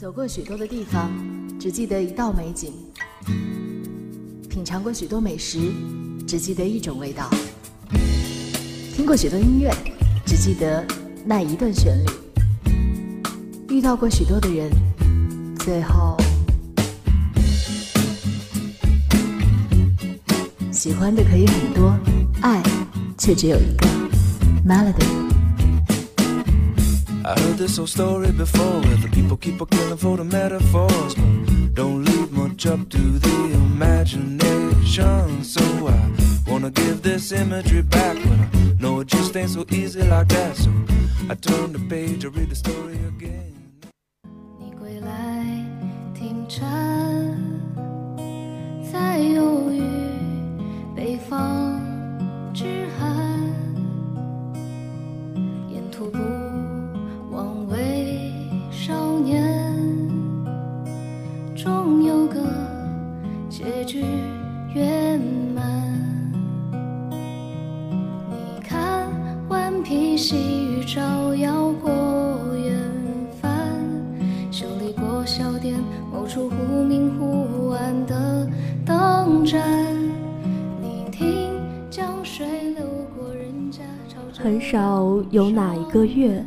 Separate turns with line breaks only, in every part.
走过许多的地方，只记得一道美景；品尝过许多美食，只记得一种味道；听过许多音乐，只记得那一段旋律；遇到过许多的人，最后喜欢的可以很多，爱却只有一个。Melody。
I heard this old story before where the people keep on killing for the metaphors, but don't leave much up to the imagination. So I wanna give this imagery back, but I know it just ain't so easy like that. So I turn the page to read the story again.
个月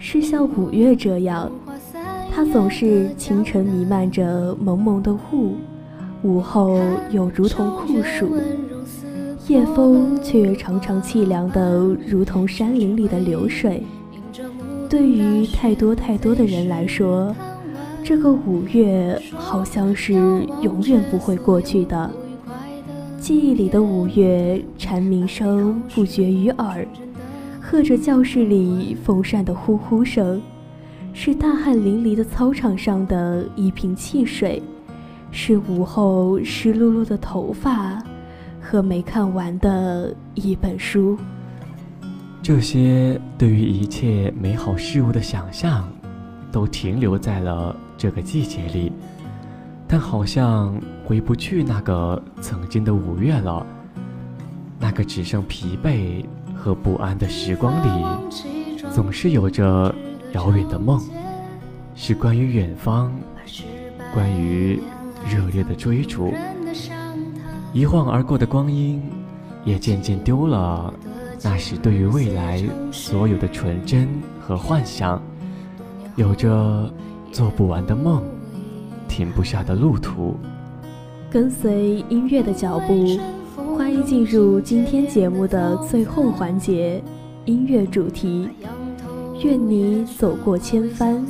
是像五月这样，它总是清晨弥漫着蒙蒙的雾，午后又如同酷暑，夜风却常常凄凉的如同山林里的流水。对于太多太多的人来说，这个五月好像是永远不会过去的。记忆里的五月，蝉鸣声不绝于耳。和着教室里风扇的呼呼声，是大汗淋漓的操场上的一瓶汽水，是午后湿漉漉的头发和没看完的一本书。
这些对于一切美好事物的想象，都停留在了这个季节里，但好像回不去那个曾经的五月了，那个只剩疲惫。和不安的时光里，总是有着遥远的梦，是关于远方，关于热烈的追逐。一晃而过的光阴，也渐渐丢了那时对于未来所有的纯真和幻想。有着做不完的梦，停不下的路途。
跟随音乐的脚步。欢迎进入今天节目的最后环节——音乐主题。愿你走过千帆，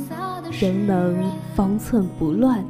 仍能方寸不乱。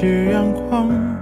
是阳光。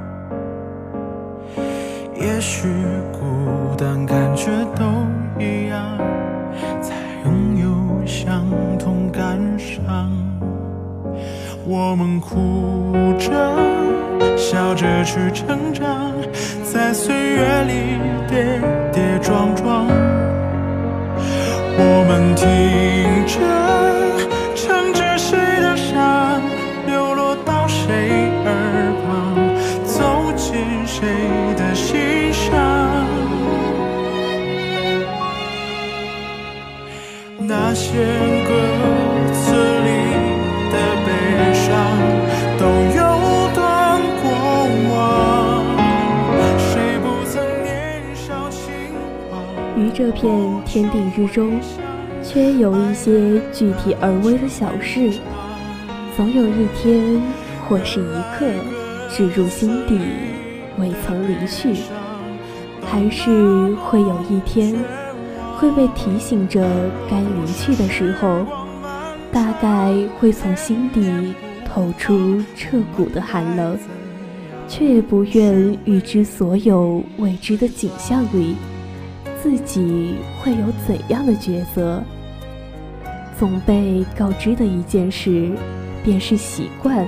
这片天地之中，却有一些具体而微的小事，总有一天或是一刻，植入心底，未曾离去；，还是会有一天，会被提醒着该离去的时候，大概会从心底透出彻骨的寒冷，却也不愿预知所有未知的景象里。自己会有怎样的抉择？总被告知的一件事，便是习惯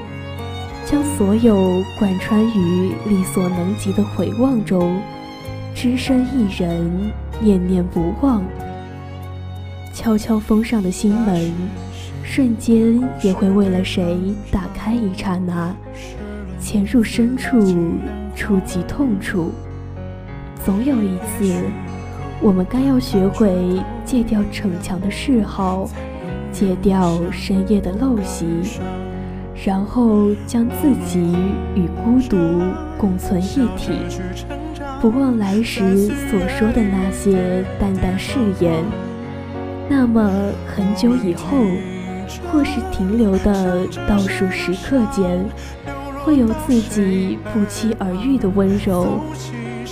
将所有贯穿于力所能及的回望中，只身一人念念不忘，悄悄封上的心门，瞬间也会为了谁打开一刹那，潜入深处触及痛处，总有一次。我们该要学会戒掉逞强的嗜好，戒掉深夜的陋习，然后将自己与孤独共存一体，不忘来时所说的那些淡淡誓言。那么很久以后，或是停留的倒数时刻间，会有自己不期而遇的温柔。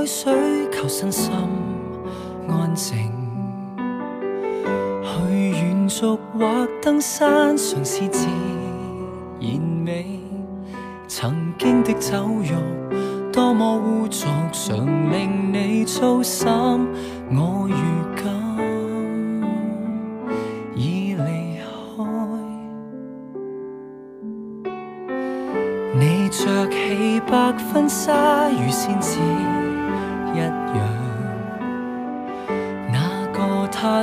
海水求身心安靜，去遠足或登山，尝试自然美。曾經的酒肉，多麼污濁，常令你操心。我如今已離開，你着起白婚紗如仙子。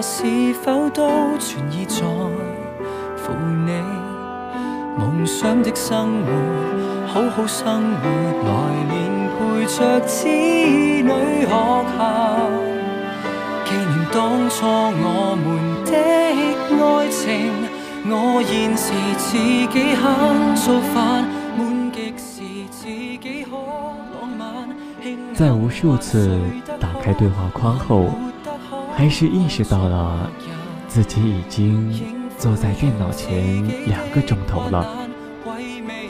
是否都存意在乎你梦想的生活好好生活来年陪着子女学校纪念当初我们的爱情我现时自己肯做饭满极时自己可浪漫
在无数次打开对话框后还是意识到了自己已经坐在电脑前两个钟头了，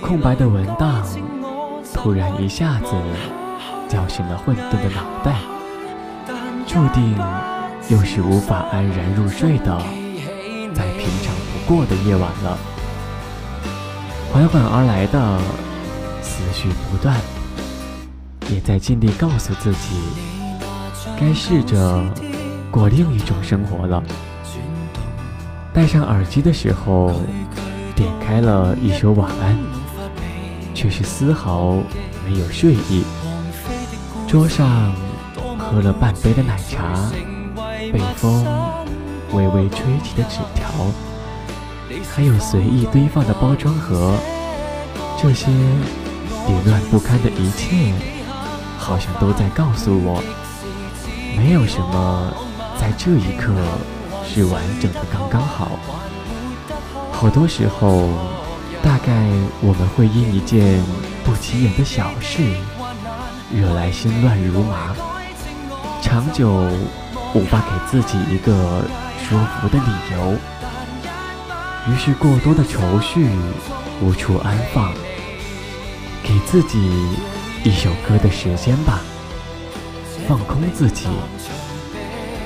空白的文档突然一下子叫醒了混沌的脑袋，注定又是无法安然入睡的再平常不过的夜晚了。缓缓而来的思绪不断，也在尽力告诉自己，该试着。过另一种生活了。戴上耳机的时候，点开了一首晚安，却是丝毫没有睡意。桌上喝了半杯的奶茶，被风微微吹起的纸条，还有随意堆放的包装盒，这些凌乱不堪的一切，好像都在告诉我，没有什么。在这一刻是完整的，刚刚好。好多时候，大概我们会因一件不起眼的小事惹来心乱如麻，长久无法给自己一个说服的理由，于是过多的愁绪无处安放，给自己一首歌的时间吧，放空自己。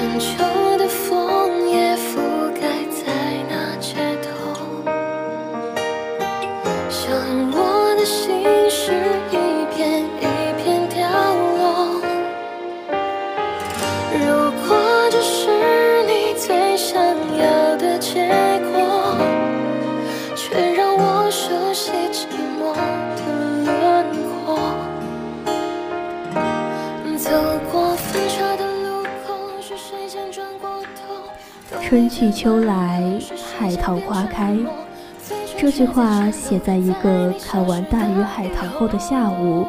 深秋。
春去秋来，海棠花开。这句话写在一个看完《大鱼海棠》后的下午。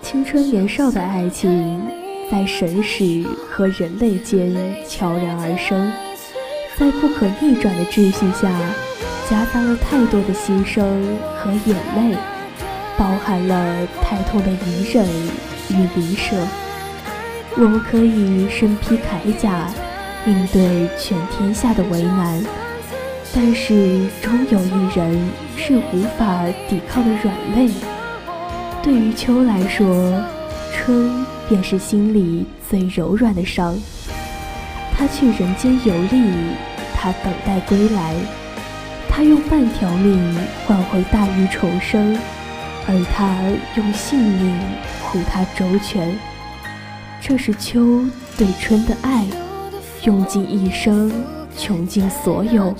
青春年少的爱情，在神使和人类间悄然而生，在不可逆转的秩序下，夹杂了太多的牺牲和眼泪，包含了太痛的隐忍与离舍。我们可以身披铠甲。应对全天下的为难，但是终有一人是无法抵抗的软肋。对于秋来说，春便是心里最柔软的伤。他去人间游历，他等待归来，他用半条命换回大鱼重生，而他用性命护他周全。这是秋对春的爱。用尽一生，穷尽所有，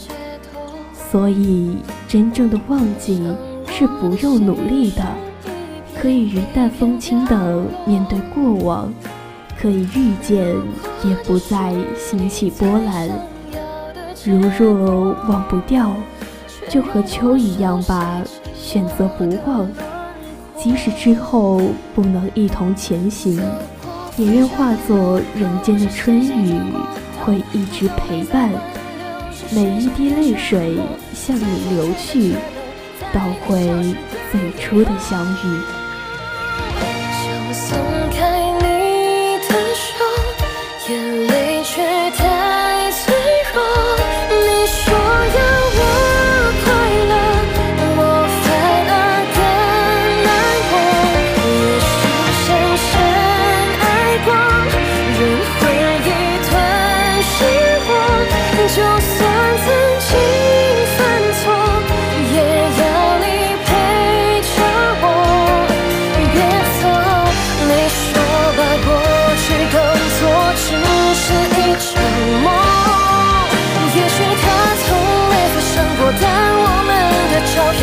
所以真正的忘记是不用努力的，可以云淡风轻地面对过往，可以遇见，也不再心起波澜。如若忘不掉，就和秋一样吧，选择不忘。即使之后不能一同前行，也愿化作人间的春雨。会一直陪伴，每一滴泪水向你流去，倒回最初的相遇。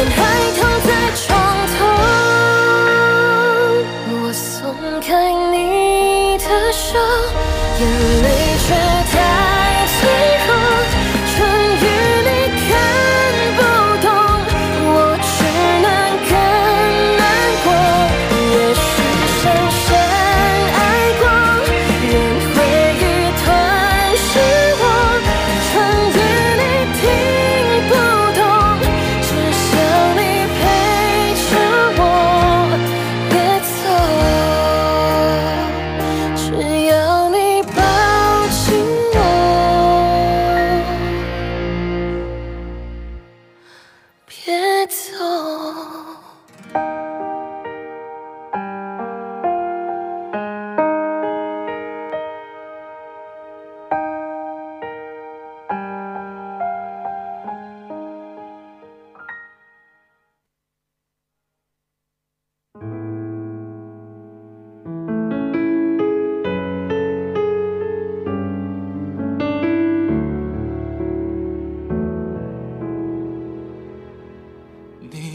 한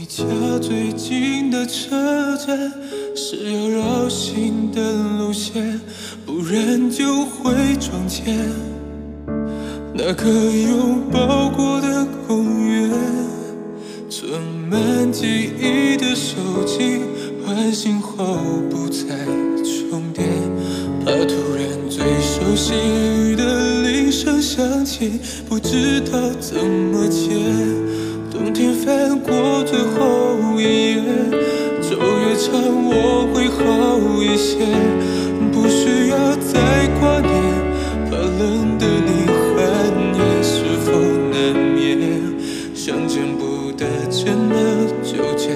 家最近的车站是要绕行的路线，不然就会撞见那个拥抱过的公园。存满记忆的手机，唤醒后不再充电。怕突然最熟悉的铃声响起，不知道怎么接。过最后一页，走越长我会好一些，不需要再挂念。怕冷的你，寒夜是否难眠？想见不得见的纠结，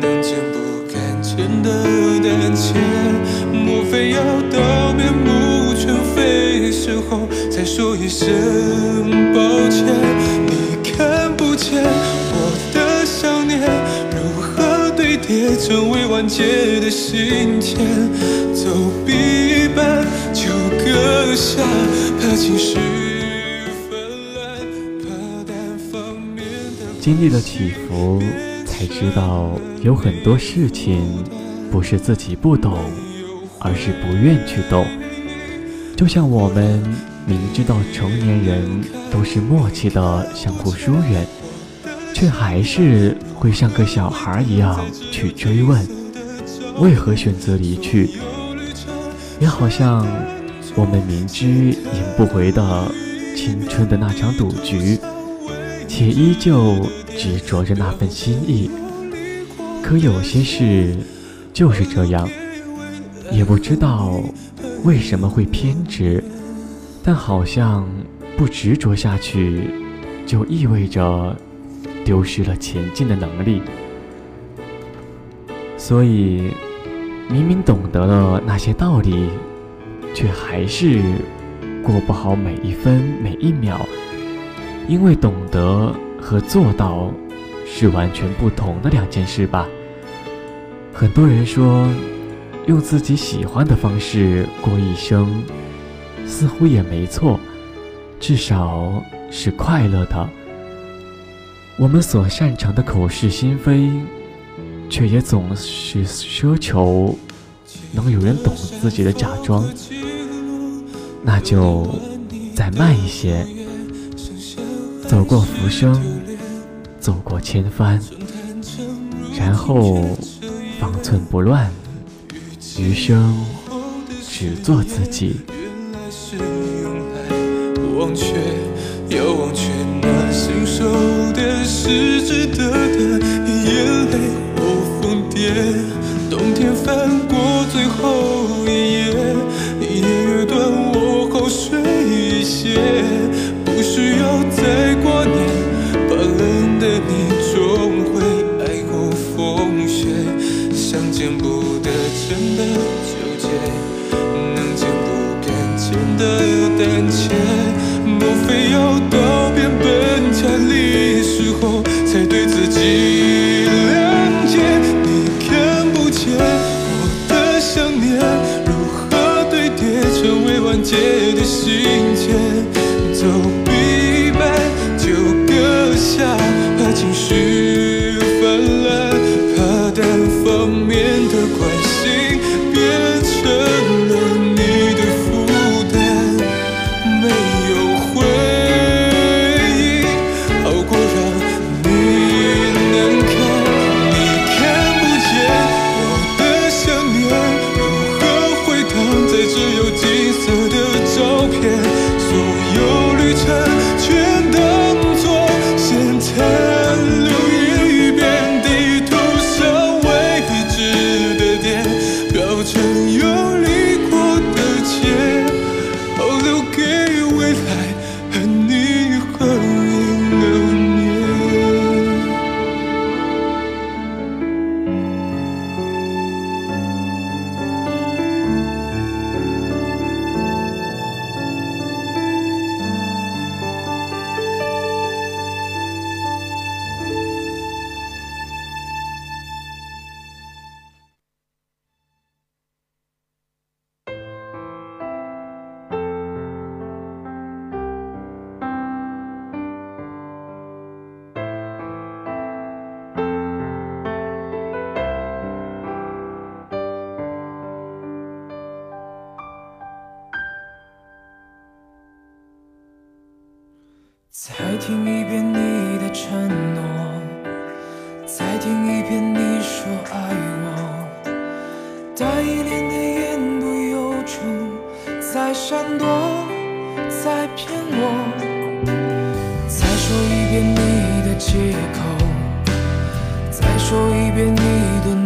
难见不敢见的胆怯。莫非要到面目全非时候，再说一声抱歉？的走就下，
经历了起伏，才知道有很多事情不是自己不懂，而是不愿去懂。就像我们明知道成年人都是默契的相互疏远，却还是会像个小孩一样去追问。为何选择离去？也好像我们明知赢不回的青春的那场赌局，且依旧执着着那份心意。可有些事就是这样，也不知道为什么会偏执，但好像不执着下去，就意味着丢失了前进的能力。所以。明明懂得了那些道理，却还是过不好每一分每一秒，因为懂得和做到是完全不同的两件事吧。很多人说，用自己喜欢的方式过一生，似乎也没错，至少是快乐的。我们所擅长的口是心非。却也总是奢求能有人懂自己的假装，那就再慢一些，走过浮生，走过千帆，然后方寸不乱，余生只做自己。
忘忘却，却那的、夜，冬天翻过最后一页，你夜越短，我好睡一些，不需要再挂念。怕冷的你，终会挨过风雪。想见不得真的纠结，能见不敢见的胆怯。
再听一遍你的承诺，再听一遍你说爱我，带一脸的言不由衷，在闪躲，在骗我，再说一遍你的借口，再说一遍你的。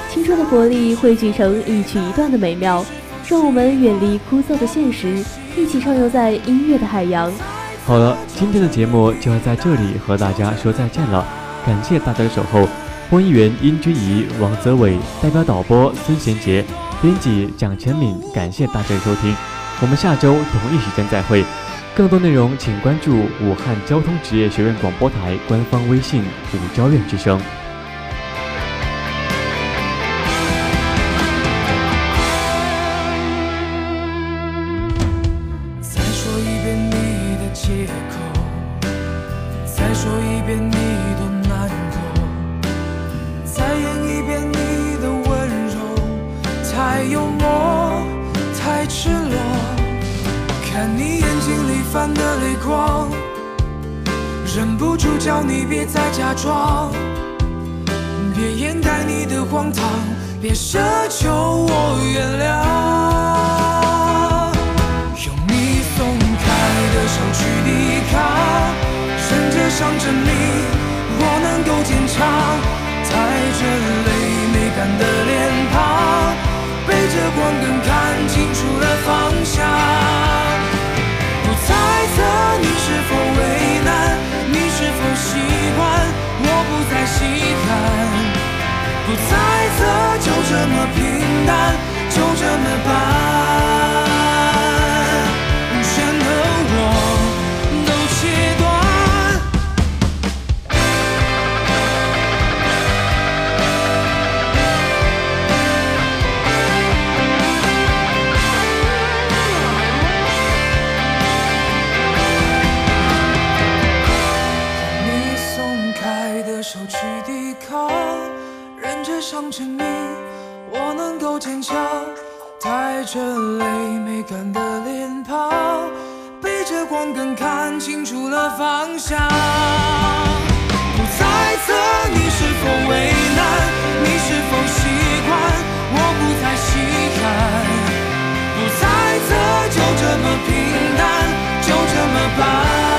青春的活力汇聚成一曲一段的美妙，让我们远离枯燥的现实，一起畅游在音乐的海洋。
好了，今天的节目就要在这里和大家说再见了，感谢大家的守候。播音员殷君怡、王泽伟，代表导播孙贤杰、编辑蒋晨敏，感谢大家的收听。我们下周同一时间再会。更多内容请关注武汉交通职业学院广播台官方微信“武交院之声”。
着泪没干的脸庞，背着光更看清楚了方向。不猜测你是否为难，你是否习惯，我不再细看。不猜测就这么平淡，就这么办。想着你，我能够坚强，带着泪没干的脸庞，背着光更看清楚了方向。不再测你是否为难，你是否习惯，我不再细看。不再测，就这么平淡，就这么办。